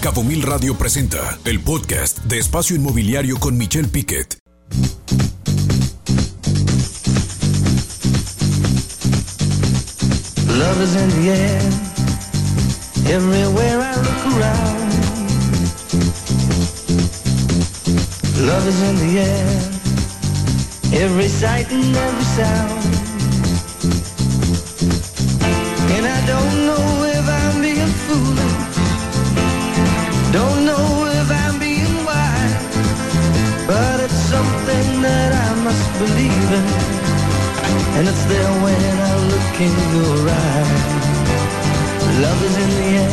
Cabo Mil Radio presenta el podcast de Espacio Inmobiliario con Michelle Piquet. Love is in the air, everywhere I look around. Love is in the air, every sight and every sound. And I don't And it's there when I look in your eyes. Love is in the air.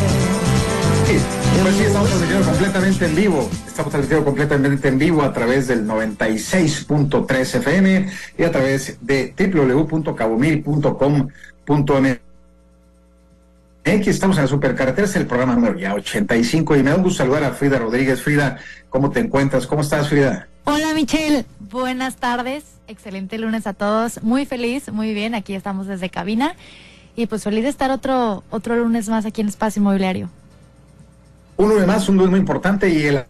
Pues sí, estamos transmitiendo completamente en vivo. Estamos transmitiendo completamente en vivo a través del 96.3 FM y a través de www.cabomil.com.mx. Estamos en la supercarretera, es el programa número ya 85 y me da un gusto saludar a Frida Rodríguez. Frida, ¿cómo te encuentras? ¿Cómo estás, Frida? Hola Michelle, buenas tardes, excelente lunes a todos, muy feliz, muy bien, aquí estamos desde cabina y pues feliz de estar otro, otro lunes más aquí en Espacio Inmobiliario. Un lunes más, un lunes muy importante y el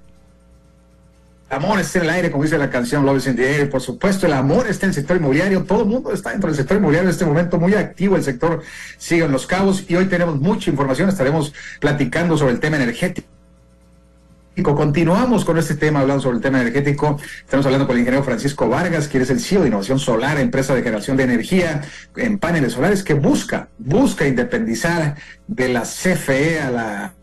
amor está en el aire, como dice la canción Love is in the Air. Por supuesto, el amor está en el sector inmobiliario. Todo el mundo está dentro del sector inmobiliario en este momento, muy activo. El sector sigue en los cabos y hoy tenemos mucha información. Estaremos platicando sobre el tema energético. Continuamos con este tema, hablando sobre el tema energético. Estamos hablando con el ingeniero Francisco Vargas, quien es el CEO de Innovación Solar, empresa de generación de energía en paneles solares, que busca, busca independizar de la CFE a la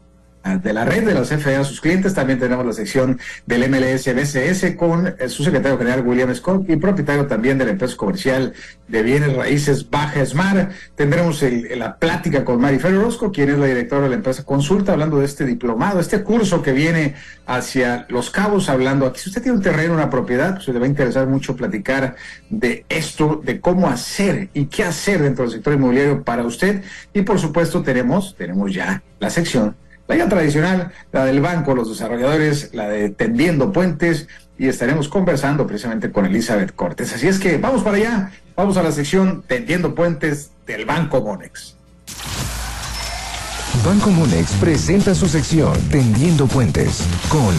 de la red de la CFE a sus clientes. También tenemos la sección del MLS BCS con eh, su secretario general William Scott y propietario también de la empresa comercial de bienes raíces Baja Esmar. Tendremos el, la plática con Mari Orozco, quien es la directora de la empresa Consulta, hablando de este diplomado, este curso que viene hacia Los Cabos, hablando aquí. Si usted tiene un terreno, una propiedad, pues le va a interesar mucho platicar de esto, de cómo hacer y qué hacer dentro del sector inmobiliario para usted. Y por supuesto tenemos, tenemos ya la sección la ya tradicional, la del banco, los desarrolladores, la de tendiendo puentes, y estaremos conversando precisamente con Elizabeth Cortés. Así es que vamos para allá, vamos a la sección Tendiendo Puentes del Banco Monex. Banco Monex presenta su sección Tendiendo Puentes con...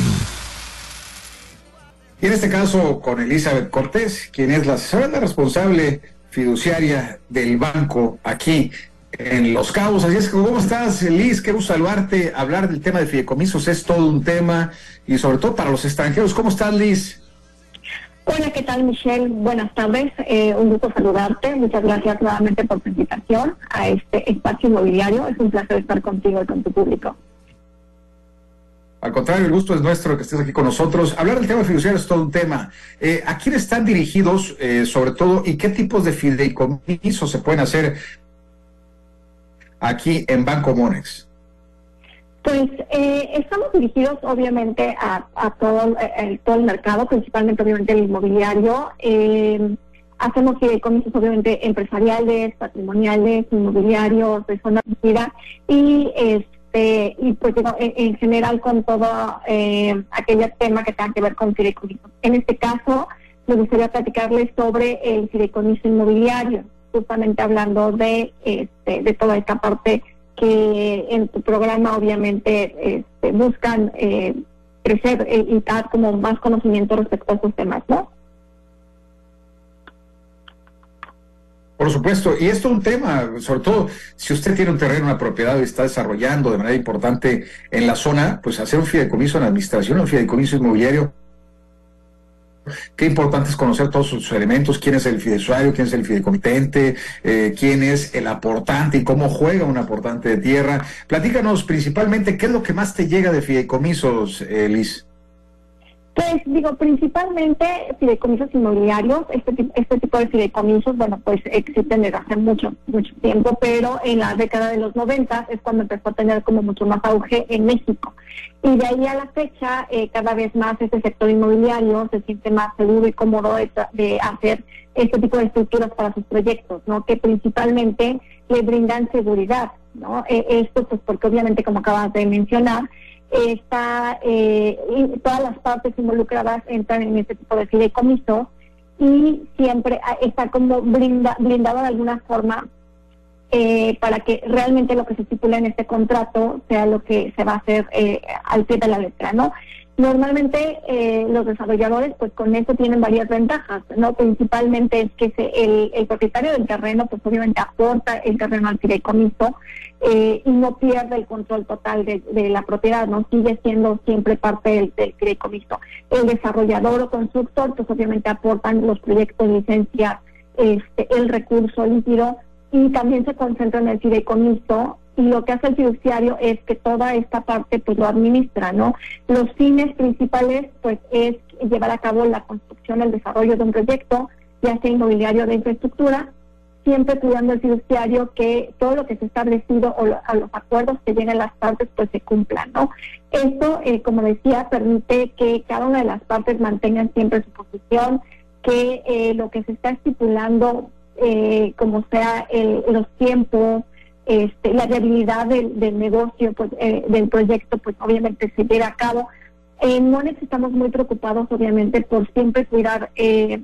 Y en este caso con Elizabeth Cortés, quien es la asesora responsable fiduciaria del banco aquí en Los Cabos. Así es que, ¿cómo estás, Liz? Gusto saludarte. Hablar del tema de fideicomisos es todo un tema y sobre todo para los extranjeros. ¿Cómo estás, Liz? Hola, ¿qué tal, Michelle? Buenas tardes. Eh, un gusto saludarte. Muchas gracias nuevamente por tu invitación a este espacio inmobiliario. Es un placer estar contigo y con tu público. Al contrario, el gusto es nuestro que estés aquí con nosotros. Hablar del tema fiduciario es todo un tema. Eh, ¿A quién están dirigidos, eh, sobre todo, y qué tipos de fideicomisos se pueden hacer aquí en Banco Monex? Pues eh, estamos dirigidos obviamente a, todo, el, todo el mercado, principalmente obviamente el inmobiliario. Eh, hacemos fideicomisos obviamente empresariales, patrimoniales, inmobiliarios, de zona de y este y pues en, general con todo eh, aquel tema que tenga que ver con fideicomisos. En este caso, me gustaría platicarles sobre el fideicomiso inmobiliario justamente hablando de, este, de toda esta parte que en tu programa obviamente este, buscan eh, crecer eh, y dar como más conocimiento respecto a estos temas, ¿no? Por supuesto, y esto es un tema, sobre todo si usted tiene un terreno, una propiedad y está desarrollando de manera importante en la zona, pues hacer un fideicomiso en administración, un fideicomiso inmobiliario Qué importante es conocer todos sus elementos, quién es el fideicomisario, quién es el fideicomitente, eh, quién es el aportante y cómo juega un aportante de tierra. Platícanos principalmente qué es lo que más te llega de fideicomisos, eh, Liz. Pues digo, principalmente fideicomisos inmobiliarios, este, este tipo de fideicomisos, bueno, pues existen desde hace mucho, mucho tiempo, pero en la década de los 90 es cuando empezó a tener como mucho más auge en México. Y de ahí a la fecha, eh, cada vez más este sector inmobiliario se siente más seguro y cómodo de, hacer este tipo de estructuras para sus proyectos, ¿no? Que principalmente le brindan seguridad, ¿no? Eh, esto pues porque obviamente, como acabas de mencionar, está eh, todas las partes involucradas entran en este tipo de fideicomiso y siempre está como blinda, blindado de alguna forma eh, para que realmente lo que se estipula en este contrato sea lo que se va a hacer eh, al pie de la letra, ¿no? Normalmente eh, los desarrolladores pues con eso tienen varias ventajas, ¿no? Principalmente es que se, el, el, propietario del terreno pues obviamente aporta el terreno al fideicomiso eh, y no pierde el control total de, de, la propiedad, ¿no? Sigue siendo siempre parte del, del fideicomiso. El desarrollador o constructor pues obviamente aportan los proyectos, licencias, este, el recurso líquido y también se concentra en el fideicomiso y lo que hace el fiduciario es que toda esta parte pues lo administra, ¿no? Los fines principales pues es llevar a cabo la construcción, el desarrollo de un proyecto, ya sea inmobiliario de infraestructura, siempre cuidando el fiduciario que todo lo que se ha establecido o lo, a los acuerdos que lleguen las partes pues se cumplan, ¿no? Esto, eh, como decía, permite que cada una de las partes mantengan siempre su posición, que eh, lo que se está estipulando, eh, como sea el, los tiempos, este, la viabilidad del, del negocio, pues, eh, del proyecto, pues obviamente se lleve a cabo. En Monex estamos muy preocupados, obviamente, por siempre cuidar eh,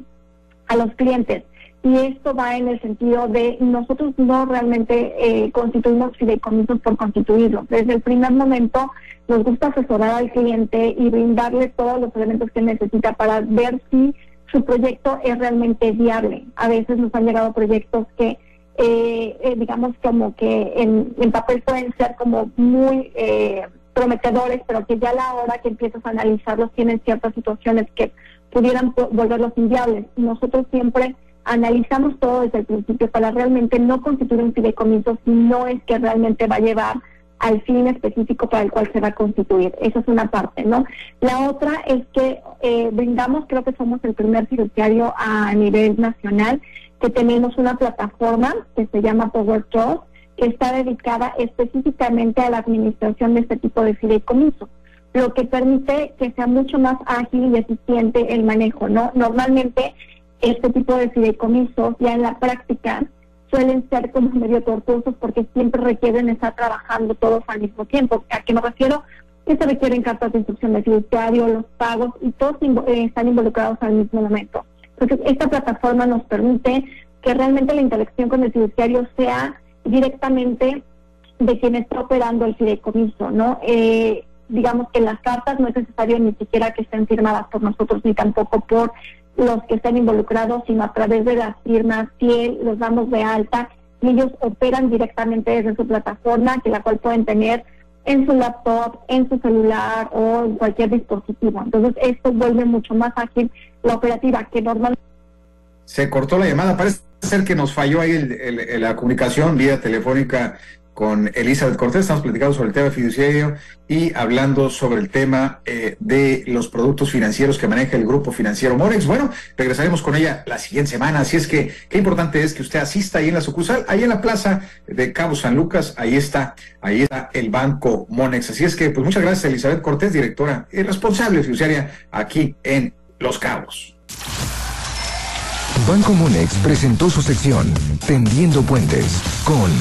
a los clientes. Y esto va en el sentido de nosotros no realmente eh, constituimos fideicomisos por constituirlos. Desde el primer momento nos gusta asesorar al cliente y brindarle todos los elementos que necesita para ver si su proyecto es realmente viable. A veces nos han llegado proyectos que eh, eh, digamos como que en, en, papel pueden ser como muy eh, prometedores, pero que ya a la hora que empiezas a analizarlos tienen ciertas situaciones que pudieran volverlos inviables. Nosotros siempre analizamos todo desde el principio para realmente no constituir un fideicomiso si no es que realmente va a llevar al fin específico para el cual se va a constituir. Esa es una parte, ¿no? La otra es que eh, brindamos, creo que somos el primer fiduciario a nivel nacional que tenemos una plataforma que se llama Power Trust, que está dedicada específicamente a la administración de este tipo de fideicomisos, lo que permite que sea mucho más ágil y eficiente el manejo, ¿no? Normalmente este tipo de fideicomisos ya en la práctica suelen ser como medio tortuosos porque siempre requieren estar trabajando todos al mismo tiempo. ¿A qué me refiero? Que se requieren cartas de instrucción de fiduciario, los pagos y todos eh, están involucrados al mismo momento. Entonces, esta plataforma nos permite que realmente la interacción con el fiduciario sea directamente de quien está operando el fideicomiso, ¿no? Eh, digamos que las cartas no es necesario ni siquiera que estén firmadas por nosotros ni tampoco por los que estén involucrados, sino a través de las firmas, si los damos de alta y ellos operan directamente desde su plataforma, que la cual pueden tener en su laptop, en su celular o en cualquier dispositivo. Entonces esto vuelve mucho más ágil la operativa que normalmente... Se cortó la llamada, parece ser que nos falló ahí el, el, la comunicación vía telefónica con Elizabeth Cortés, estamos platicando sobre el tema fiduciario y hablando sobre el tema eh, de los productos financieros que maneja el grupo financiero Morex. Bueno, regresaremos con ella la siguiente semana, así es que qué importante es que usted asista ahí en la sucursal, ahí en la plaza de Cabo San Lucas, ahí está, ahí está el banco Monex. Así es que, pues muchas gracias Elizabeth Cortés, directora y responsable fiduciaria aquí en Los Cabos. Banco Monex presentó su sección Tendiendo Puentes con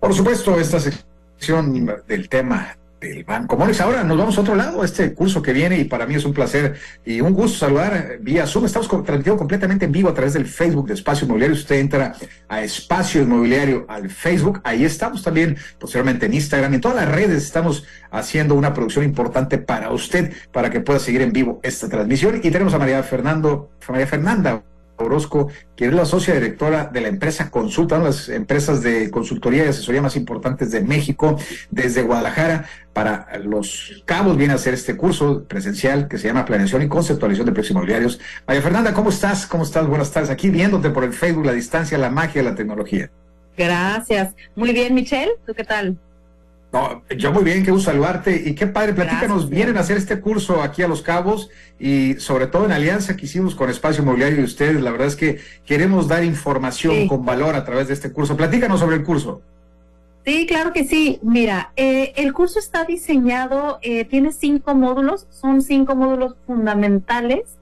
por supuesto, esta sección del tema del Banco Monex. Ahora nos vamos a otro lado, este curso que viene y para mí es un placer y un gusto saludar vía Zoom. Estamos transmitiendo completamente en vivo a través del Facebook de Espacio Inmobiliario. Usted entra a Espacio Inmobiliario al Facebook, ahí estamos también posteriormente en Instagram, en todas las redes estamos haciendo una producción importante para usted, para que pueda seguir en vivo esta transmisión. Y tenemos a María Fernando, María Fernanda Orozco, quien es la socia directora de la empresa Consulta, una de las empresas de consultoría y asesoría más importantes de México, desde Guadalajara. Para los cabos viene a hacer este curso presencial que se llama Planeación y Conceptualización de Precios Inmobiliarios. María Fernanda, ¿cómo estás? ¿Cómo estás? Buenas tardes. Aquí viéndote por el Facebook, la distancia, la magia de la tecnología. Gracias. Muy bien, Michelle. ¿Tú qué tal? No, yo muy bien, qué gusto saludarte y qué padre, platícanos, Gracias. vienen a hacer este curso aquí a Los Cabos y sobre todo en alianza que hicimos con Espacio Inmobiliario y ustedes, la verdad es que queremos dar información sí. con valor a través de este curso. Platícanos sobre el curso. Sí, claro que sí. Mira, eh, el curso está diseñado, eh, tiene cinco módulos, son cinco módulos fundamentales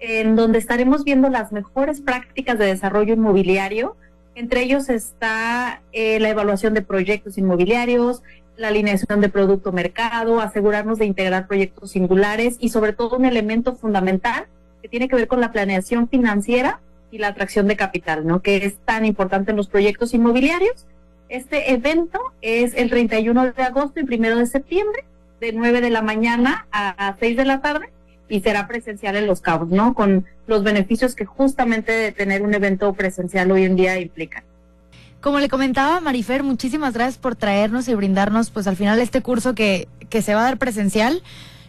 en donde estaremos viendo las mejores prácticas de desarrollo inmobiliario. Entre ellos está eh, la evaluación de proyectos inmobiliarios, la alineación de producto mercado, asegurarnos de integrar proyectos singulares y sobre todo un elemento fundamental que tiene que ver con la planeación financiera y la atracción de capital, ¿no? Que es tan importante en los proyectos inmobiliarios. Este evento es el 31 de agosto y 1 de septiembre, de 9 de la mañana a 6 de la tarde, y será presencial en Los Cabos, ¿no? Con los beneficios que justamente de tener un evento presencial hoy en día implican. Como le comentaba Marifer, muchísimas gracias por traernos y brindarnos, pues al final este curso que, que se va a dar presencial.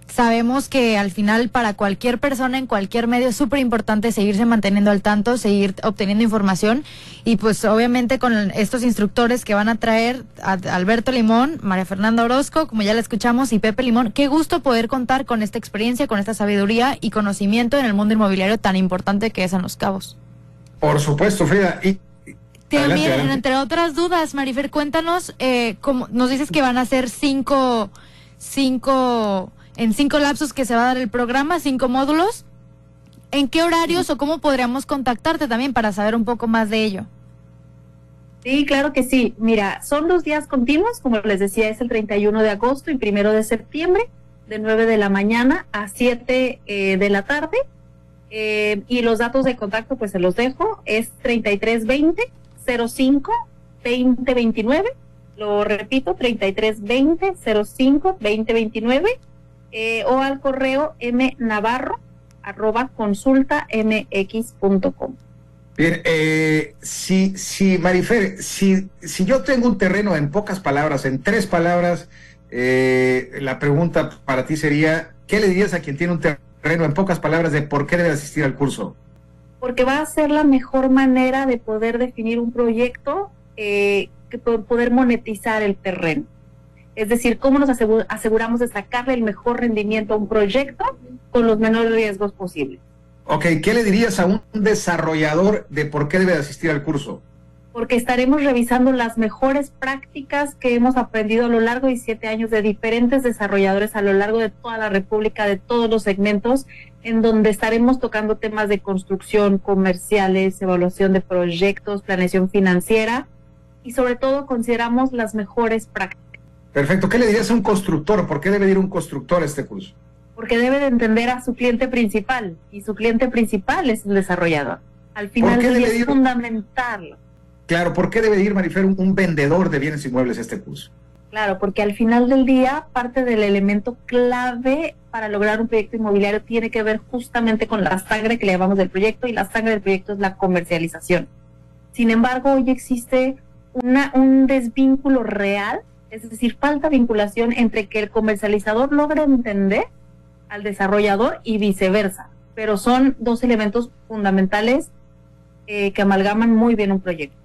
Sabemos que al final para cualquier persona en cualquier medio es súper importante seguirse manteniendo al tanto, seguir obteniendo información y pues obviamente con estos instructores que van a traer a Alberto Limón, María Fernanda Orozco, como ya la escuchamos, y Pepe Limón, qué gusto poder contar con esta experiencia, con esta sabiduría y conocimiento en el mundo inmobiliario tan importante que es en Los Cabos. Por supuesto, Frida. Y entre otras dudas, Marifer, cuéntanos, eh, como nos dices que van a ser cinco, cinco, en cinco lapsos que se va a dar el programa, cinco módulos. ¿En qué horarios o cómo podríamos contactarte también para saber un poco más de ello? Sí, claro que sí. Mira, son dos días continuos, como les decía, es el 31 de agosto y primero de septiembre, de 9 de la mañana a 7 eh, de la tarde. Eh, y los datos de contacto, pues se los dejo, es 3320 05 2029. Lo repito, 3320 05 2029 eh, o al correo mnavarro arroba consulta mx.com. Bien, eh, si, si, Marifer, si, si yo tengo un terreno en pocas palabras, en tres palabras, eh, la pregunta para ti sería, ¿qué le dirías a quien tiene un terreno en pocas palabras de por qué debe asistir al curso? Porque va a ser la mejor manera de poder definir un proyecto eh, que poder monetizar el terreno. Es decir, cómo nos aseguramos de sacarle el mejor rendimiento a un proyecto con los menores riesgos posibles. Ok, ¿qué le dirías a un desarrollador de por qué debe asistir al curso? Porque estaremos revisando las mejores prácticas que hemos aprendido a lo largo de siete años de diferentes desarrolladores a lo largo de toda la República, de todos los segmentos, en donde estaremos tocando temas de construcción, comerciales, evaluación de proyectos, planeación financiera y sobre todo consideramos las mejores prácticas. Perfecto. ¿Qué le dirías a un constructor? ¿Por qué debe ir un constructor a este curso? Porque debe de entender a su cliente principal y su cliente principal es el desarrollador. Al final es fundamental. Claro, ¿por qué debe ir, Marifer, un vendedor de bienes inmuebles a este curso? Claro, porque al final del día parte del elemento clave para lograr un proyecto inmobiliario tiene que ver justamente con la sangre que le llamamos del proyecto y la sangre del proyecto es la comercialización. Sin embargo, hoy existe una, un desvínculo real, es decir, falta vinculación entre que el comercializador logre entender al desarrollador y viceversa, pero son dos elementos fundamentales eh, que amalgaman muy bien un proyecto.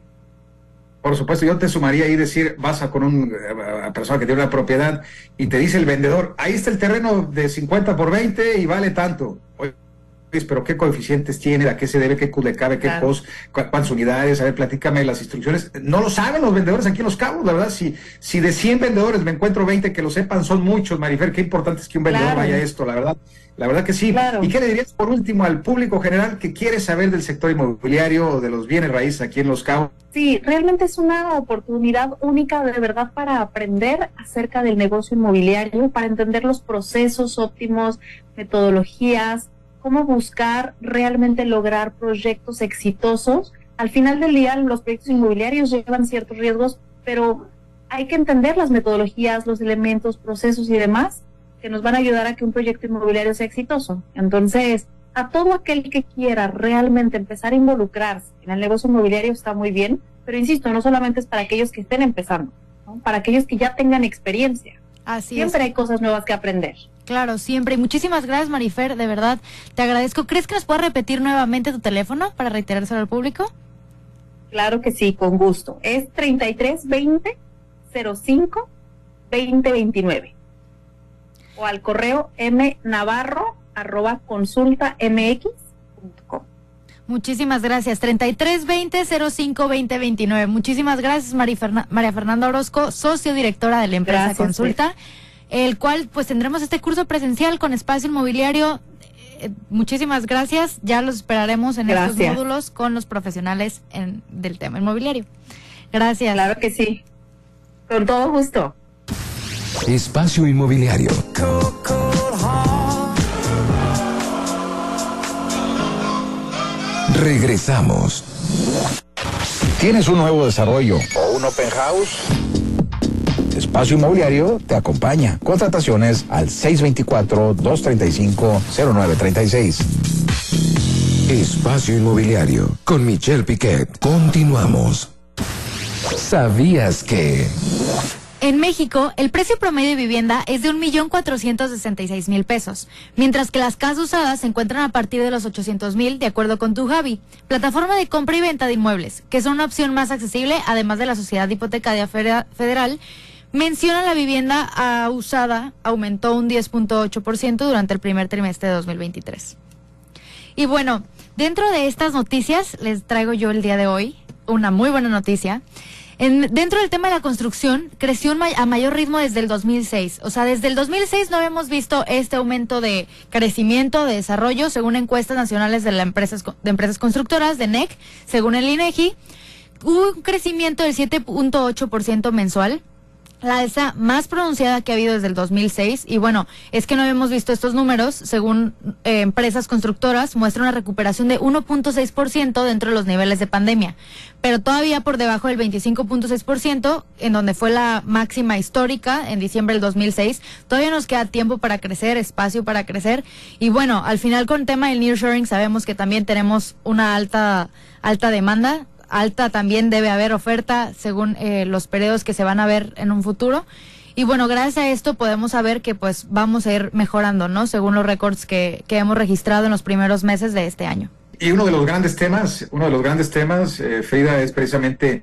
Por supuesto, yo te sumaría ahí decir, vas a con una persona que tiene una propiedad y te dice el vendedor, ahí está el terreno de 50 por 20 y vale tanto. Pero ¿qué coeficientes tiene? ¿A qué se debe? ¿Qué le cabe? ¿Qué post? ¿Cuántas unidades? A ver, platícame las instrucciones. No lo saben los vendedores aquí en Los Cabos, la verdad. Si, si de 100 vendedores me encuentro 20 que lo sepan, son muchos, Marifer. Qué importante es que un vendedor vaya a esto, la verdad. La verdad que sí. ¿Y qué le dirías por último al público general que quiere saber del sector inmobiliario o de los bienes raíces aquí en Los Cabos? Sí, realmente es una oportunidad única de verdad para aprender acerca del negocio inmobiliario, para entender los procesos óptimos, metodologías, cómo buscar realmente lograr proyectos exitosos. Al final del día, los proyectos inmobiliarios llevan ciertos riesgos, pero hay que entender las metodologías, los elementos, procesos y demás que nos van a ayudar a que un proyecto inmobiliario sea exitoso. Entonces, a todo aquel que quiera realmente empezar a involucrarse en el negocio inmobiliario está muy bien, pero insisto, no solamente es para aquellos que estén empezando, para aquellos que ya tengan experiencia. Así Siempre hay cosas nuevas que aprender. Claro, siempre. muchísimas gracias, Marifer, de verdad. Te agradezco. ¿Crees que nos puedas repetir nuevamente tu teléfono para reiterárselo al público? Claro que sí, con gusto. Es 3320 05 2029 o al correo mnavarro arroba consulta mx.com. Muchísimas gracias. 3320-05-2029. Muchísimas gracias, María, Fernanda Orozco, socio directora de la empresa Consulta, el cual pues tendremos este curso presencial con espacio inmobiliario. Eh, muchísimas gracias. Ya los esperaremos en estos módulos con los profesionales en, del tema inmobiliario. Gracias. Claro que sí. Con todo gusto. Espacio Inmobiliario. Regresamos. ¿Tienes un nuevo desarrollo o un open house? Espacio Inmobiliario te acompaña. Contrataciones al 624-235-0936. Espacio Inmobiliario con Michelle Piquet. Continuamos. ¿Sabías que... En México, el precio promedio de vivienda es de 1.466.000 pesos, mientras que las casas usadas se encuentran a partir de los 800.000, de acuerdo con tu Javi, plataforma de compra y venta de inmuebles, que es una opción más accesible, además de la Sociedad Hipotecaria Federal. Menciona la vivienda ah, usada aumentó un 10.8% durante el primer trimestre de 2023. Y bueno, dentro de estas noticias les traigo yo el día de hoy una muy buena noticia. En, dentro del tema de la construcción, creció a mayor ritmo desde el 2006. O sea, desde el 2006 no habíamos visto este aumento de crecimiento, de desarrollo, según encuestas nacionales de, la empresas, de empresas constructoras, de NEC, según el INEGI. Hubo un crecimiento del 7.8% mensual la alza más pronunciada que ha habido desde el 2006 y bueno, es que no habíamos visto estos números, según eh, empresas constructoras, muestra una recuperación de 1.6% dentro de los niveles de pandemia, pero todavía por debajo del 25.6%, en donde fue la máxima histórica en diciembre del 2006. Todavía nos queda tiempo para crecer, espacio para crecer. Y bueno, al final con el tema del nearshoring sabemos que también tenemos una alta alta demanda alta también debe haber oferta según eh, los periodos que se van a ver en un futuro. Y bueno, gracias a esto podemos saber que pues vamos a ir mejorando, ¿no? Según los récords que, que hemos registrado en los primeros meses de este año. Y uno de los grandes temas, uno de los grandes temas, eh, Frida, es precisamente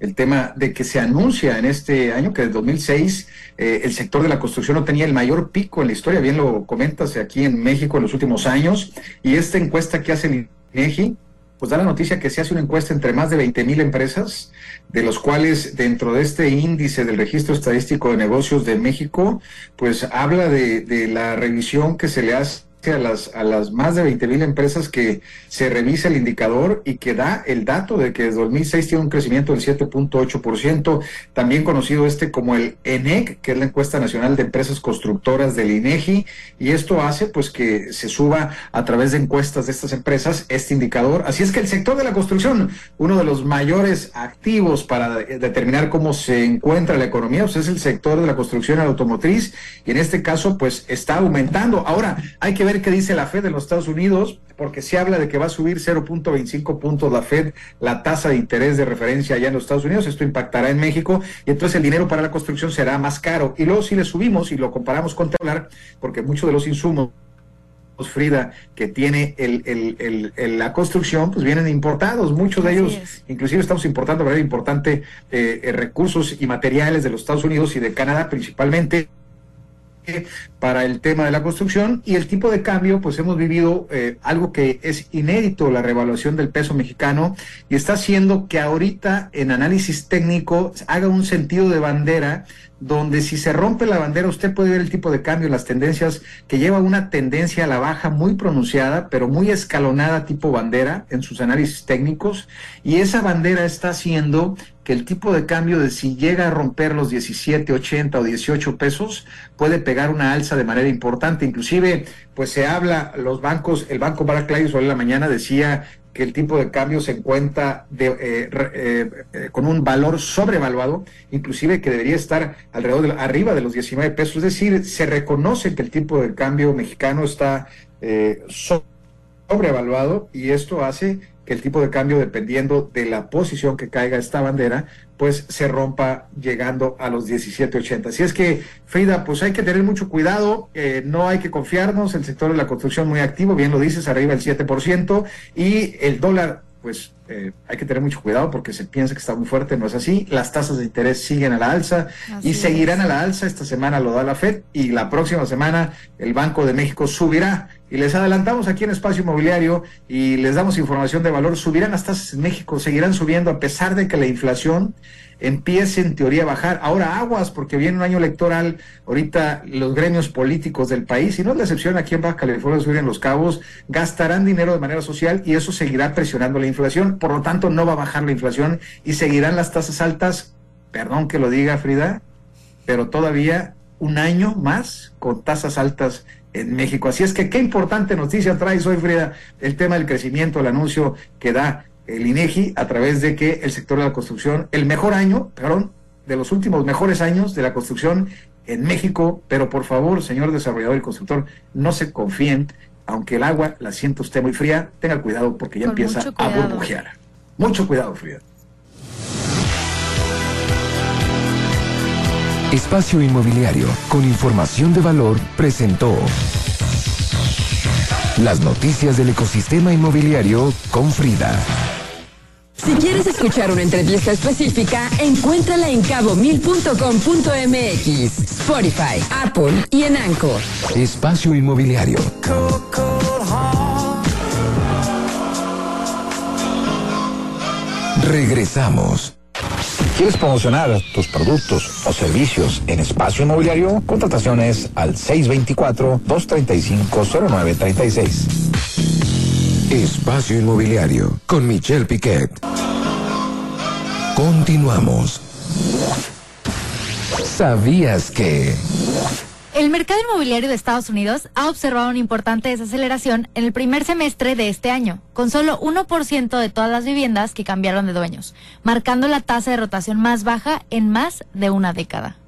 el tema de que se anuncia en este año que en 2006 eh, el sector de la construcción no tenía el mayor pico en la historia, bien lo comentas aquí en México en los últimos años, y esta encuesta que hace el INEGI pues da la noticia que se hace una encuesta entre más de 20 mil empresas, de los cuales dentro de este índice del Registro Estadístico de Negocios de México, pues habla de, la revisión que se le hace a las, a las más de 20 mil empresas que se revisa el indicador y que da el dato de que desde 2006 tiene un crecimiento del 7.8%, también conocido este como el ENEC, que es la encuesta nacional de empresas constructoras del INEGI, y esto hace pues que se suba a través de encuestas de estas empresas este indicador. Así es que el sector de la construcción, uno de los mayores activos para determinar cómo se encuentra la economía, pues es el sector de la construcción automotriz, y en este caso pues está aumentando. Ahora, hay que ver qué dice la Fed de los Estados Unidos, porque se habla de que va a subir 0.25 puntos la Fed la tasa de interés de referencia allá en los Estados Unidos. Esto impactará en México y entonces el dinero para la construcción será más caro. Y luego si le subimos y lo comparamos con dólar, porque muchos de los insumos Frida, que tiene el, la construcción, pues vienen importados. Muchos de ellos, inclusive estamos importando de manera importante eh, eh, recursos y materiales de los Estados Unidos y de Canadá principalmente para el tema de la construcción y el tipo de cambio, pues hemos vivido eh, algo que es inédito, la revaluación del peso mexicano, y está haciendo que ahorita en análisis técnico haga un sentido de bandera donde si se rompe la bandera usted puede ver el tipo de cambio, las tendencias, que lleva una tendencia a la baja muy pronunciada, pero muy escalonada tipo bandera en sus análisis técnicos, y esa bandera está haciendo que el tipo de cambio de si llega a romper los 17, 80 o 18 pesos, puede pegar una alza de manera importante. Inclusive, pues se habla, los bancos, el Banco Barclays hoy en la mañana decía que el tipo de cambio se encuentra de, eh, eh, eh, con un valor sobrevaluado, inclusive que debería estar alrededor de, arriba de los 19 pesos. Es decir, se reconoce que el tipo de cambio mexicano está sobrevaluado y esto hace el tipo de cambio, dependiendo de la posición que caiga esta bandera, pues se rompa llegando a los 17.80. Así es que, Frida, pues hay que tener mucho cuidado, eh, no hay que confiarnos, el sector de la construcción muy activo, bien lo dices, arriba el 7%, y el dólar pues eh, hay que tener mucho cuidado porque se piensa que está muy fuerte, no es así. Las tasas de interés siguen a la alza y seguirán a la alza. Esta semana lo da la Fed y la próxima semana el Banco de México subirá. Y les adelantamos aquí en Espacio Inmobiliario y les damos información de valor. Subirán las tasas en México, seguirán subiendo a pesar de que la inflación empiece en teoría a bajar. Ahora aguas, porque viene un año electoral, ahorita los gremios políticos del país, y no es la excepción aquí en Baja California Sur en Los Cabos, gastarán dinero de manera social y eso seguirá presionando la inflación, por lo tanto no va a bajar la inflación y seguirán las tasas altas, perdón que lo diga Frida, pero todavía un año más con tasas altas en México. Así es que qué importante noticia trae hoy, Frida, el tema del crecimiento, el anuncio que da el INEGI a través de que el sector de la construcción, el mejor año, perdón, de los últimos mejores años de la construcción en México, pero por favor, señor desarrollador y constructor, no se confíen, aunque el agua la sienta usted muy fría, tenga cuidado porque ya Con empieza a burbujear. Mucho cuidado, Frida. Espacio Inmobiliario con información de valor presentó las noticias del ecosistema inmobiliario con Frida. Si quieres escuchar una entrevista específica, encuéntrala en cabo1000.com.mx, Spotify, Apple y en Anchor. Espacio Inmobiliario. Regresamos. ¿Quieres promocionar tus productos o servicios en espacio inmobiliario? Contrataciones al 624-235-0936. Espacio Inmobiliario con Michelle Piquet. Continuamos. ¿Sabías que... El mercado inmobiliario de Estados Unidos ha observado una importante desaceleración en el primer semestre de este año, con solo 1% de todas las viviendas que cambiaron de dueños, marcando la tasa de rotación más baja en más de una década.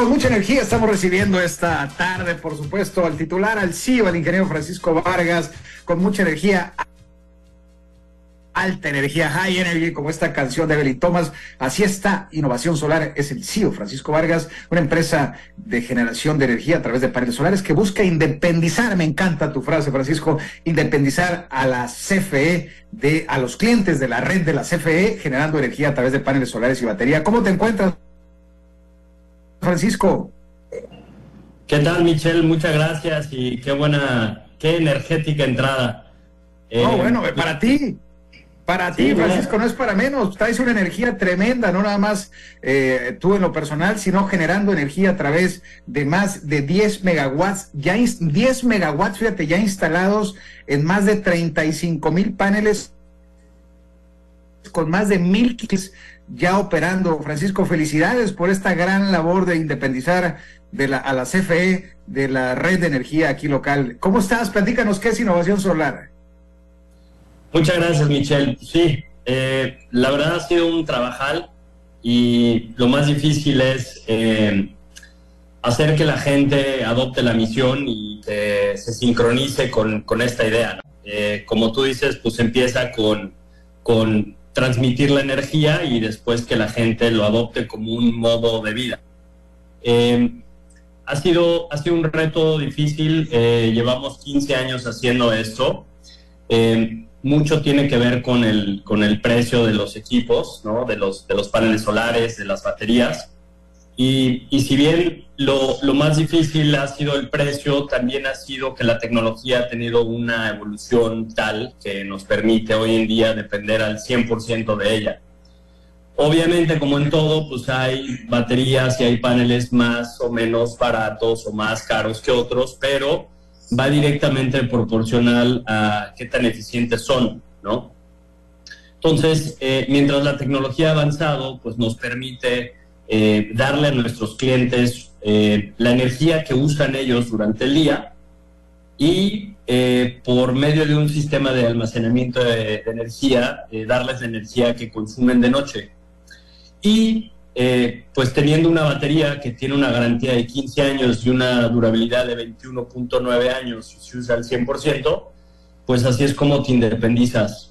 Con mucha energía estamos recibiendo esta tarde, por supuesto, al titular, al CEO, al ingeniero Francisco Vargas, con mucha energía, alta energía, high energy, como esta canción de Evelyn Thomas. Así está, Innovación Solar es el CEO, Francisco Vargas, una empresa de generación de energía a través de paneles solares que busca independizar, me encanta tu frase, Francisco, independizar a la CFE, de, a los clientes de la red de la CFE, generando energía a través de paneles solares y batería. ¿Cómo te encuentras? Francisco. ¿Qué tal, Michelle? Muchas gracias y qué buena, qué energética entrada. Eh, No, bueno, para ti. Para ti, Francisco, no es para menos. Traes una energía tremenda, no nada más eh, tú en lo personal, sino generando energía a través de más de 10 megawatts, ya ins- 10 megawatts, fíjate, ya instalados en más de 35 mil paneles con más de mil kits ya operando. Francisco, felicidades por esta gran labor de independizar de la, a la CFE de la red de energía aquí local. ¿Cómo estás? Platícanos qué es innovación solar. Muchas gracias, Michelle. Sí, eh, la verdad ha sido un trabajal y lo más difícil es eh, hacer que la gente adopte la misión y eh, se sincronice con, con esta idea. Eh, como tú dices, pues empieza con, con transmitir la energía y después que la gente lo adopte como un modo de vida. Eh, ha, sido, ha sido un reto difícil, eh, llevamos 15 años haciendo esto. Eh, mucho tiene que ver con el, con el precio de los equipos, ¿no? de, los, de los paneles solares, de las baterías. Y, y si bien lo, lo más difícil ha sido el precio, también ha sido que la tecnología ha tenido una evolución tal que nos permite hoy en día depender al 100% de ella. Obviamente, como en todo, pues hay baterías y hay paneles más o menos baratos o más caros que otros, pero va directamente proporcional a qué tan eficientes son, ¿no? Entonces, eh, mientras la tecnología ha avanzado, pues nos permite eh, darle a nuestros clientes eh, la energía que usan ellos durante el día y eh, por medio de un sistema de almacenamiento de, energía, eh, darles la energía que consumen de noche. Y pues teniendo una batería que tiene una garantía de 15 años y una durabilidad de 21.9 años si se usa al 100%, pues así es como te independizas.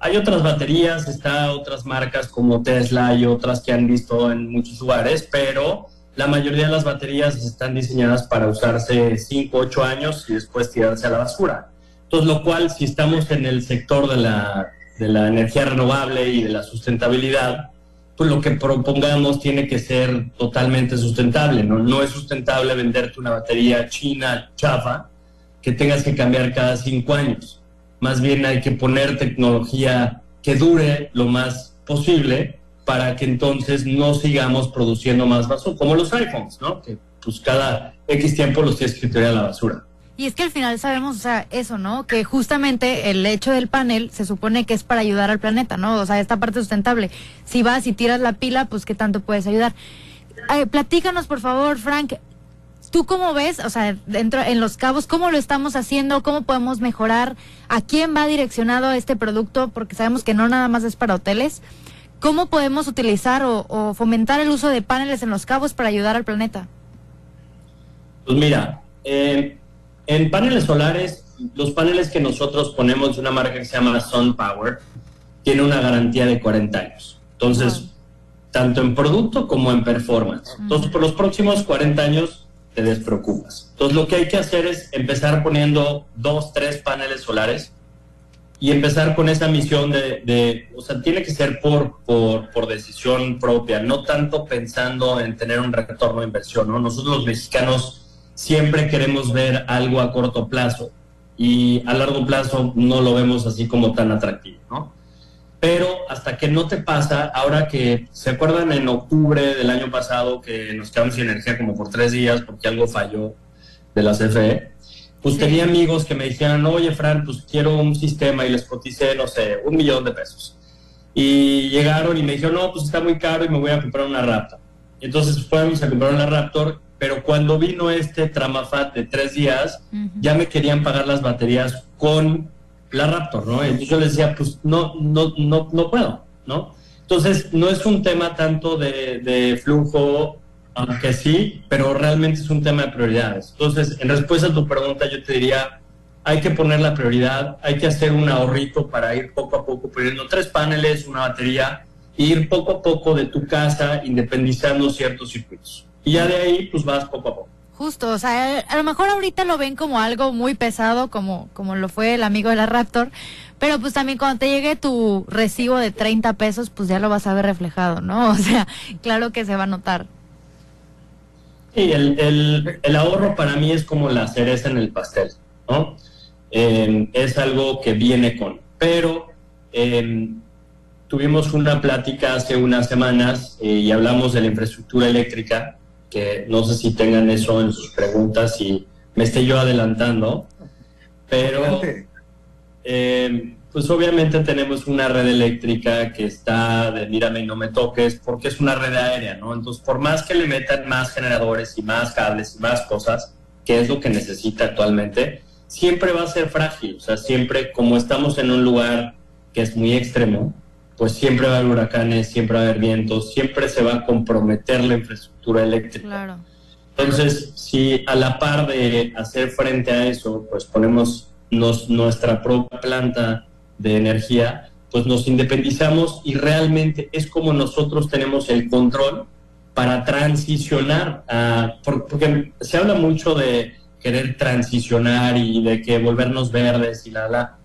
Hay otras baterías, está otras marcas como Tesla y otras que han visto en muchos lugares, pero la mayoría de las baterías están diseñadas para usarse 5, 8 años y después tirarse a la basura. Entonces, lo cual, si estamos en el sector de la, de la energía renovable y de la sustentabilidad, pues lo que propongamos tiene que ser totalmente sustentable, ¿no? No es sustentable venderte una batería china chafa que tengas que cambiar cada cinco años. Más bien hay que poner tecnología que dure lo más posible para que entonces no sigamos produciendo más basura, como los iPhones, ¿no? Que pues cada X tiempo los tienes que tirar a la basura. Y es que al final sabemos, o sea, eso, ¿no? Que justamente el hecho del panel se supone que es para ayudar al planeta, ¿no? O sea, esta parte sustentable. Si vas y tiras la pila, pues qué tanto puedes ayudar. Eh, platícanos, por favor, Frank, ¿tú cómo ves, o sea, dentro en Los Cabos, cómo lo estamos haciendo, cómo podemos mejorar, a quién va direccionado este producto, porque sabemos que no nada más es para hoteles. ¿Cómo podemos utilizar o, o fomentar el uso de paneles en Los Cabos para ayudar al planeta? Pues mira, eh, en paneles solares, los paneles que nosotros ponemos de una marca que se llama Sun Power, tiene una garantía de 40 años. Entonces, tanto en producto como en performance. Entonces, por los próximos 40 años te despreocupas. Entonces, lo que hay que hacer es empezar poniendo dos, tres paneles solares y empezar con esa misión de, o sea, tiene que ser por, por, por, decisión propia, no tanto pensando en tener un retorno de inversión, ¿no? Nosotros los mexicanos siempre queremos ver algo a corto plazo y a largo plazo no lo vemos así como tan atractivo, ¿no? Pero hasta que no te pasa, ahora que se acuerdan en octubre del año pasado que nos quedamos sin energía como por tres días porque algo falló de la CFE, pues tenía amigos que me dijeron, oye Fran, pues quiero un sistema y les coticé, no sé, un millón de pesos. Y llegaron y me dijeron, no, pues está muy caro y me voy a comprar una Raptor. Entonces fuimos a comprar una Raptor pero cuando vino este Tramafat de tres días, ya me querían pagar las baterías con la Raptor, ¿no? Entonces yo les decía, pues no, no, no, no puedo, ¿no? Entonces no es un tema tanto de, flujo, aunque sí, pero realmente es un tema de prioridades. Entonces, en respuesta a tu pregunta, yo te diría, hay que poner la prioridad, hay que hacer un ahorrito para ir poco a poco poniendo tres paneles, una batería, e ir poco a poco de tu casa independizando ciertos circuitos. Y ya de ahí, pues vas poco a poco. Justo, o sea, a lo mejor ahorita lo ven como algo muy pesado, como, como lo fue el amigo de la Raptor, pero pues también cuando te llegue tu recibo de 30 pesos, pues ya lo vas a ver reflejado, ¿no? O sea, claro que se va a notar. Sí, el, el, ahorro para mí es como la cereza en el pastel, ¿no? Eh, es algo que viene con, pero eh, tuvimos una plática hace unas semanas eh, y hablamos de la infraestructura eléctrica que no sé si tengan eso en sus preguntas y me esté yo adelantando, pero eh, pues obviamente tenemos una red eléctrica que está de mírame y no me toques porque es una red aérea, ¿no? Entonces, por más que le metan más generadores y más cables y más cosas, que es lo que necesita actualmente, siempre va a ser frágil, o sea, siempre como estamos en un lugar que es muy extremo, pues siempre va a haber huracanes, siempre va a haber vientos, siempre se va a comprometer la infraestructura eléctrica. Entonces, si a la par de hacer frente a eso, pues ponemos nuestra propia planta de energía, pues nos independizamos y realmente es como nosotros tenemos el control para transicionar a, porque se habla mucho de querer transicionar y de que volvernos verdes y la la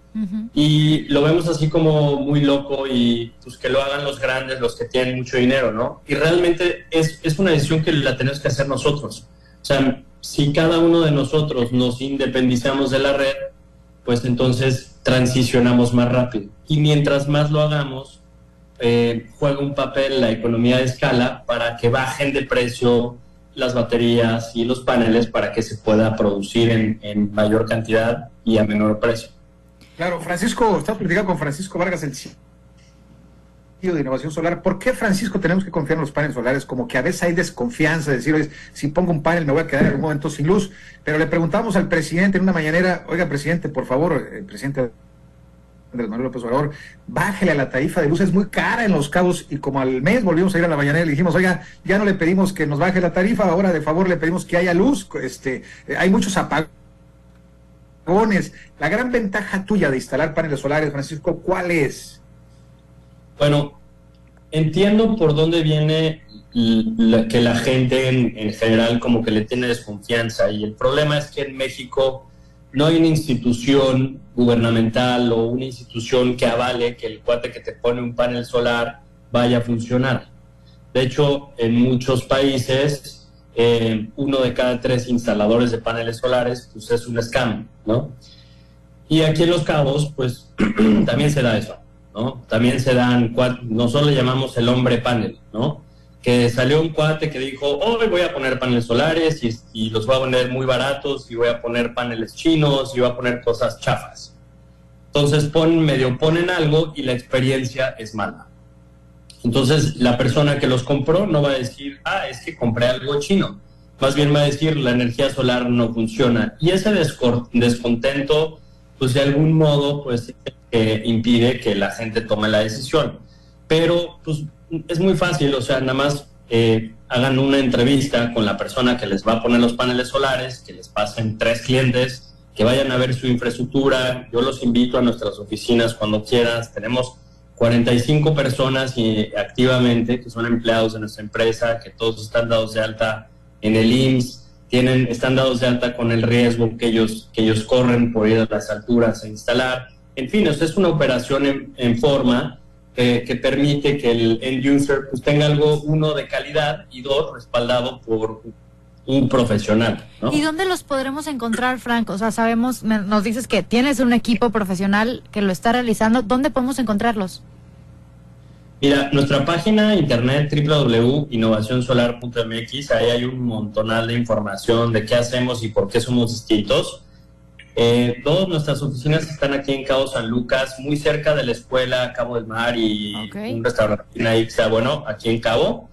y lo vemos así como muy loco y pues que lo hagan los grandes, los que tienen mucho dinero, ¿no? Y realmente es, es una decisión que la tenemos que hacer nosotros. O sea, si cada uno de nosotros nos independizamos de la red, pues entonces transicionamos más rápido. Y mientras más lo hagamos, eh, juega un papel la economía de escala para que bajen de precio las baterías y los paneles para que se pueda producir en, en mayor cantidad y a menor precio. Claro, Francisco, estamos platicando con Francisco Vargas, el CEO de innovación solar. ¿Por qué, Francisco, tenemos que confiar en los paneles solares? Como que a veces hay desconfianza, de decir, oye, si pongo un panel me voy a quedar en algún momento sin luz. Pero le preguntamos al presidente en una mañanera, oiga, presidente, por favor, el presidente Andrés Manuel López Obrador, bájele a la tarifa de luz, es muy cara en los cabos y como al mes volvimos a ir a la mañanera le dijimos, oiga, ya no le pedimos que nos baje la tarifa, ahora de favor le pedimos que haya luz, este, hay muchos apagones la gran ventaja tuya de instalar paneles solares, Francisco, ¿cuál es? Bueno, entiendo por dónde viene que la gente en, general como que le tiene desconfianza y el problema es que en México no hay una institución gubernamental o una institución que avale que el cuate que te pone un panel solar vaya a funcionar. De hecho, en muchos países, eh, uno de cada tres instaladores de paneles solares pues es un scam, ¿no? Y aquí en Los Cabos, pues también se da eso, ¿no? También se dan, nosotros le llamamos el hombre panel, ¿no? Que salió un cuate que dijo, hoy voy a poner paneles solares y, y los voy a poner muy baratos y voy a poner paneles chinos y voy a poner cosas chafas. Entonces pon, medio ponen algo y la experiencia es mala. Entonces la persona que los compró no va a decir, ah, es que compré algo chino. Más bien va a decir, la energía solar no funciona. Y ese descontento pues de algún modo, pues impide que la gente tome la decisión. Pero, pues es muy fácil, o sea, nada más eh, hagan una entrevista con la persona que les va a poner los paneles solares, que les pasen tres clientes, que vayan a ver su infraestructura. Yo los invito a nuestras oficinas cuando quieras. Tenemos 45 personas activamente que son empleados de nuestra empresa, que todos están dados de alta en el IMSS tienen, están dados de alta con el riesgo que ellos, que ellos corren por ir a las alturas a instalar. En fin, es una operación en, forma que permite que el end user pues, tenga algo, uno, de calidad y dos, respaldado por un profesional. ¿Y dónde los podremos encontrar, Frank? O sea, sabemos, nos dices que tienes un equipo profesional que lo está realizando. ¿Dónde podemos encontrarlos? Mira, nuestra página internet www.innovacionsolar.mx, ahí hay un montonal de información de qué hacemos y por qué somos distintos. Eh, todas nuestras oficinas están aquí en Cabo San Lucas, muy cerca de la escuela Cabo del Mar y un restaurante ahí que está bueno, aquí en Cabo.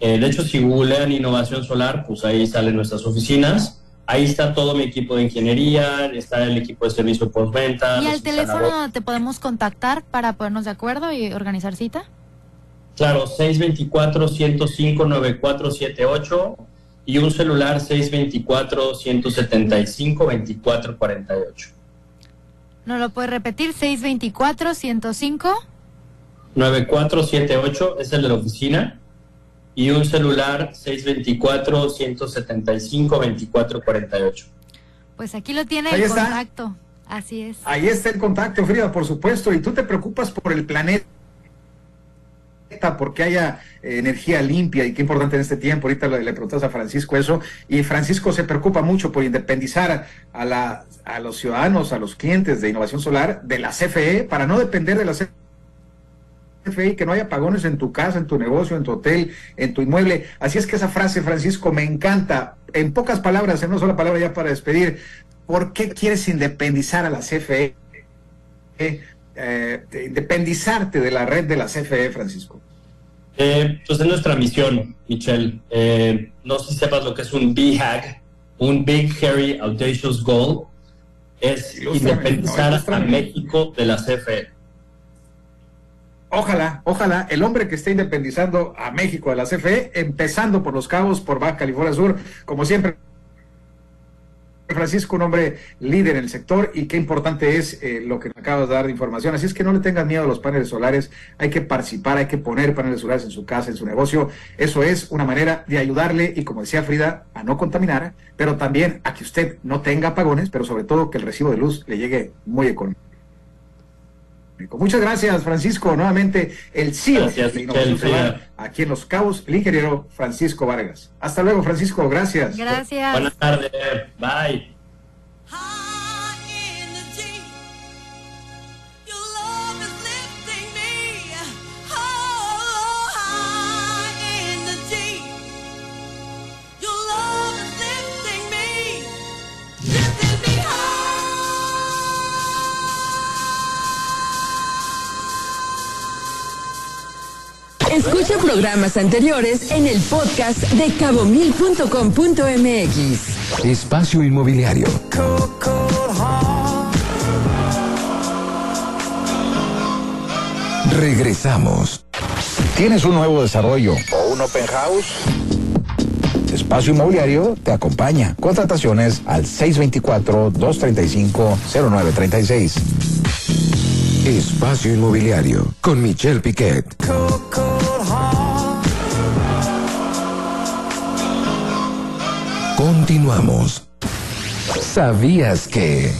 Eh, de hecho, si googlean innovación solar, pues ahí salen nuestras oficinas. Ahí está todo mi equipo de ingeniería, está el equipo de servicio postventa. ¿Y al teléfono te podemos contactar para ponernos de acuerdo y organizar cita? Claro, 624-105-9478 y un celular 624-175-2448. ¿No lo puede repetir? 624-105. 9478 es el de la oficina y un celular 624-175-2448. Pues aquí lo tiene el contacto. Así es. Ahí está el contacto, Frida, por supuesto. Y tú te preocupas por el planeta porque haya eh, energía limpia y qué importante en este tiempo. Ahorita le, le preguntas a Francisco eso y Francisco se preocupa mucho por independizar a, la, a los ciudadanos, a los clientes de innovación solar de la CFE para no depender de la CFE y que no haya apagones en tu casa, en tu negocio, en tu hotel, en tu inmueble. Así es que esa frase, Francisco, me encanta. En pocas palabras, en una sola palabra ya para despedir, ¿por qué quieres independizar a la CFE? Eh, independizarte de la red de la CFE, Francisco? Eh, pues es nuestra misión, Michelle. Eh, no sé si sepas lo que es un BHAG, un Big Hairy Audacious Goal. Es independizar a México de la CFE. Ojalá, ojalá el hombre que esté independizando a México de la CFE, empezando por los cabos, por Baja California Sur, como siempre. Francisco, un hombre líder en el sector y qué importante es eh, lo que acabas de dar de información. Así es que no le tengan miedo a los paneles solares, hay que participar, hay que poner paneles solares en su casa, en su negocio. Eso es una manera de ayudarle y, como decía Frida, a no contaminar, pero también a que usted no tenga apagones, pero sobre todo que el recibo de luz le llegue muy económico. Muchas gracias, Francisco. Nuevamente, el CEO de Innovación Solar, aquí en Los Cabos, el ingeniero Francisco Vargas. Hasta luego, Francisco. Gracias. Gracias. Buenas tardes. Bye. Escucha programas anteriores en el podcast de cabomil.com.mx. Espacio Inmobiliario. Regresamos. ¿Tienes un nuevo desarrollo o un open house? Espacio Inmobiliario te acompaña. Contrataciones al 624-235-0936. Espacio Inmobiliario con Michelle Piquet. Continuamos. ¿Sabías que...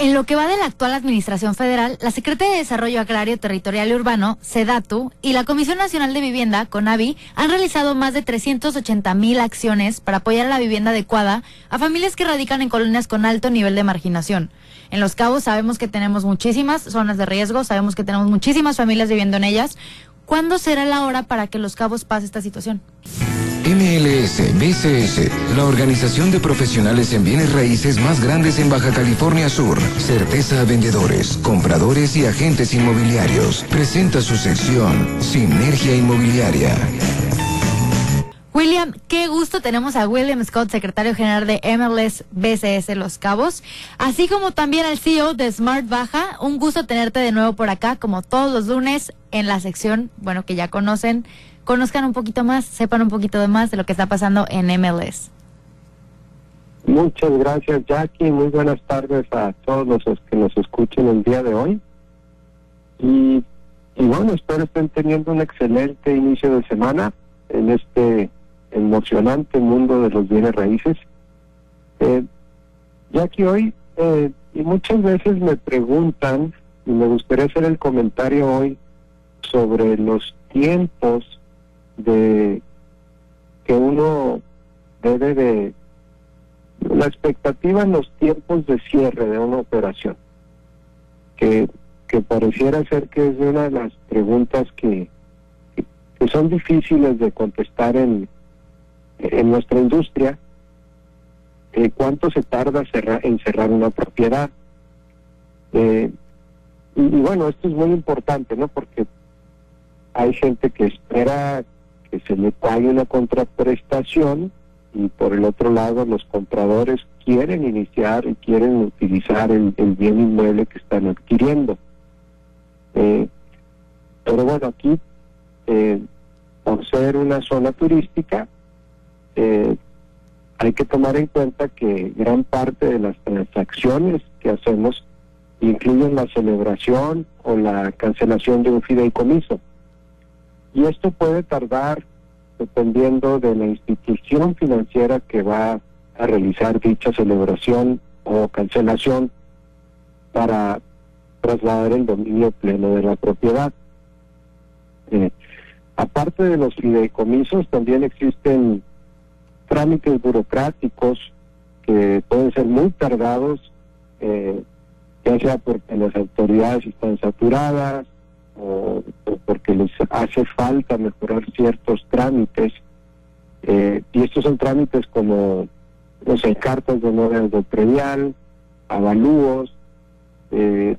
En lo que va de la actual administración federal, la Secretaría de Desarrollo Agrario, Territorial y Urbano, SEDATU, y la Comisión Nacional de Vivienda, CONAVI, han realizado más de 380 mil acciones para apoyar la vivienda adecuada a familias que radican en colonias con alto nivel de marginación. En Los Cabos sabemos que tenemos muchísimas zonas de riesgo, sabemos que tenemos muchísimas familias viviendo en ellas. ¿Cuándo será la hora para que Los Cabos pase esta situación? MLS BCS, la organización de profesionales en bienes raíces más grandes en Baja California Sur, certeza a vendedores, compradores y agentes inmobiliarios, presenta su sección Sinergia Inmobiliaria. William, qué gusto tenemos a William Scott, secretario general de MLS BCS Los Cabos, así como también al CEO de Smart Baja. Un gusto tenerte de nuevo por acá, como todos los lunes, en la sección, bueno, que ya conocen conozcan un poquito más, sepan un poquito de más de lo que está pasando en MLS. Muchas gracias Jackie, muy buenas tardes a todos los que nos escuchen el día de hoy. Y, bueno, espero estén teniendo un excelente inicio de semana en este emocionante mundo de los bienes raíces. Eh, Jackie, hoy, eh, y muchas veces me preguntan, y me gustaría hacer el comentario hoy sobre los tiempos de que uno debe de la expectativa en los tiempos de cierre de una operación que, que pareciera ser que es una de las preguntas que, que, son difíciles de contestar en, en nuestra industria eh, cuánto se tarda en cerrar una propiedad. Eh, y, bueno esto es muy importante no porque hay gente que espera se le pague una contraprestación y por el otro lado los compradores quieren iniciar y quieren utilizar el, bien inmueble que están adquiriendo. Eh, pero bueno, aquí, eh, por ser una zona turística, eh, hay que tomar en cuenta que gran parte de las transacciones que hacemos incluyen la celebración o la cancelación de un fideicomiso. Y esto puede tardar, dependiendo de la institución financiera que va a realizar dicha celebración o cancelación para trasladar el dominio pleno de la propiedad. Eh, aparte de los fideicomisos, también existen trámites burocráticos que pueden ser muy tardados, eh, ya sea porque las autoridades están saturadas, o, porque les hace falta mejorar ciertos trámites. Eh, y estos son trámites como, no sé, cartas de no deuda predial, avalúos. Eh,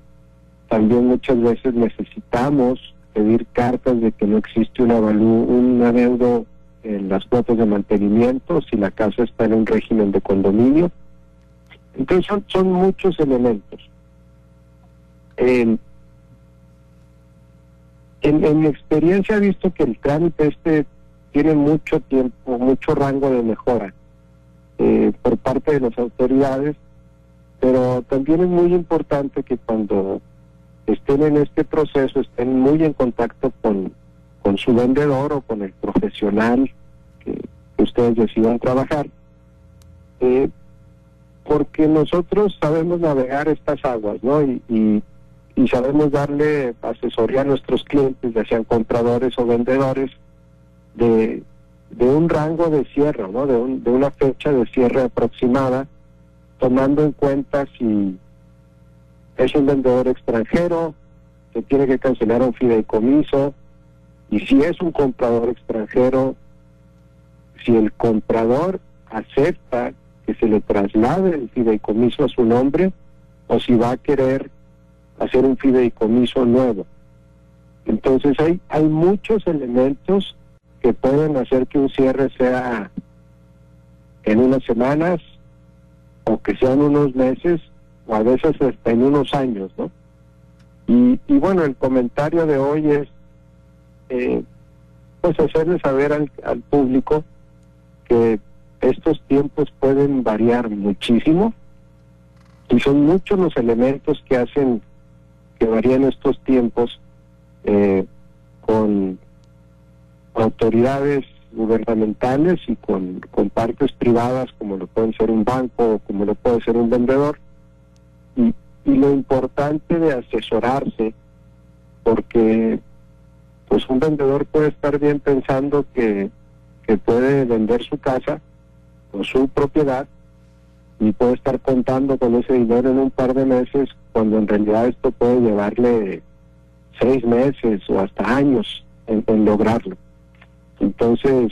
también muchas veces necesitamos pedir cartas de que no existe un avalúo, un adeudo en las cuotas de mantenimiento si la casa está en un régimen de condominio. Entonces son, son muchos elementos. Eh, en, mi experiencia he visto que el trámite este tiene mucho tiempo, mucho rango de mejora eh, por parte de las autoridades, pero también es muy importante que cuando estén en este proceso estén muy en contacto con, con su vendedor o con el profesional que, ustedes decidan trabajar, eh, porque nosotros sabemos navegar estas aguas, ¿no? y y sabemos darle asesoría a nuestros clientes, ya sean compradores o vendedores, de, de un rango de cierre, ¿no? de, un, de una fecha de cierre aproximada, tomando en cuenta si es un vendedor extranjero, se tiene que cancelar un fideicomiso, y si es un comprador extranjero, si el comprador acepta que se le traslade el fideicomiso a su nombre, o si va a querer hacer un fideicomiso nuevo. Entonces hay, hay muchos elementos que pueden hacer que un cierre sea en unas semanas o que sean unos meses o a veces hasta en unos años, ¿no? Y, y bueno, el comentario de hoy es eh, pues hacerle saber al, al público que estos tiempos pueden variar muchísimo y son muchos los elementos que hacen que varían estos tiempos eh, con autoridades gubernamentales y con, con partes privadas como lo pueden ser un banco o como lo puede ser un vendedor. Y, y lo importante de asesorarse, porque pues un vendedor puede estar bien pensando que, que puede vender su casa o su propiedad y puede estar contando con ese dinero en un par de meses cuando en realidad esto puede llevarle seis meses o hasta años en, en lograrlo. Entonces,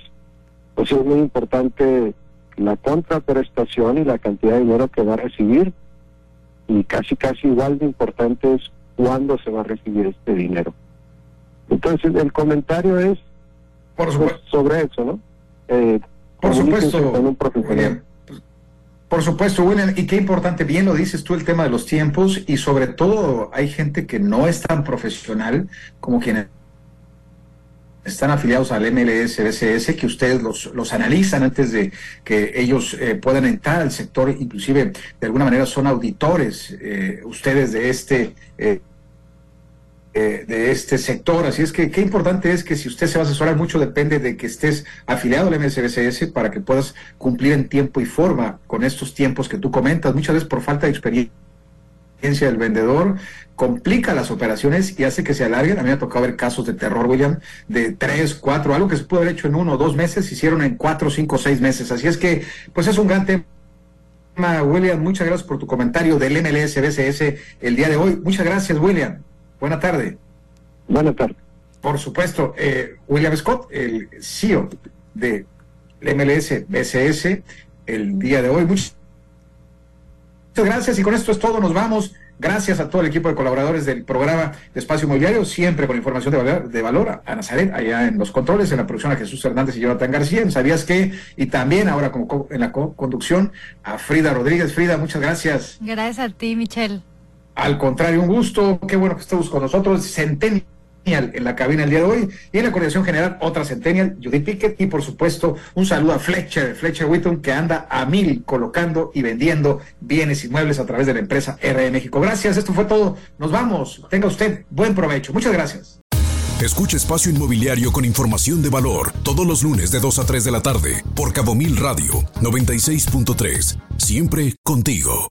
pues es muy importante la contraprestación y la cantidad de dinero que va a recibir y casi casi igual de importante es cuándo se va a recibir este dinero. Entonces el comentario es Por pues, supuesto. sobre eso, ¿no? Eh, Por supuesto, con un profesional. Por supuesto, William, y qué importante, bien lo dices tú, el tema de los tiempos, y sobre todo hay gente que no es tan profesional como quienes están afiliados al MLS, BCS, que ustedes los, los analizan antes de que ellos eh, puedan entrar al sector, inclusive de alguna manera son auditores eh, ustedes de este... eh, eh, de este sector. Así es que qué importante es que si usted se va a asesorar, mucho depende de que estés afiliado al MSBCS para que puedas cumplir en tiempo y forma con estos tiempos que tú comentas. Muchas veces por falta de experiencia del vendedor complica las operaciones y hace que se alarguen. A mí me ha tocado ver casos de terror, William, de tres, cuatro, algo que se pudo haber hecho en uno o dos meses, se hicieron en cuatro, cinco, seis meses. Así es que, pues es un gran tema. William, muchas gracias por tu comentario del MLS BCS el día de hoy. Muchas gracias, William. Buena tarde. Buena tarde. Por supuesto, eh, William Scott, el CEO de MLS BCS, el día de hoy. Muchas gracias y con esto es todo. Nos vamos. Gracias a todo el equipo de colaboradores del programa de Espacio Inmobiliario, siempre con información de valor, de valor a Nazaret, allá en los controles, en la producción a Jesús Hernández y Jonathan García, en ¿sabías qué? Y también ahora como co- en la co- conducción a Frida Rodríguez. Frida, muchas gracias. Gracias a ti, Michelle. Al contrario, un gusto. Qué bueno que estemos con nosotros. Centennial en la cabina el día de hoy. Y en la coordinación general, otra Centennial, Judith Pickett. Y por supuesto, un saludo a Fletcher, Fletcher Whitton, que anda a mil colocando y vendiendo bienes inmuebles a través de la empresa R México. Gracias. Esto fue todo. Nos vamos. Tenga usted buen provecho. Muchas gracias. Escucha Espacio Inmobiliario con información de valor todos los lunes de 2 a 3 de la tarde por Cabo Mil Radio 96.3. Siempre contigo.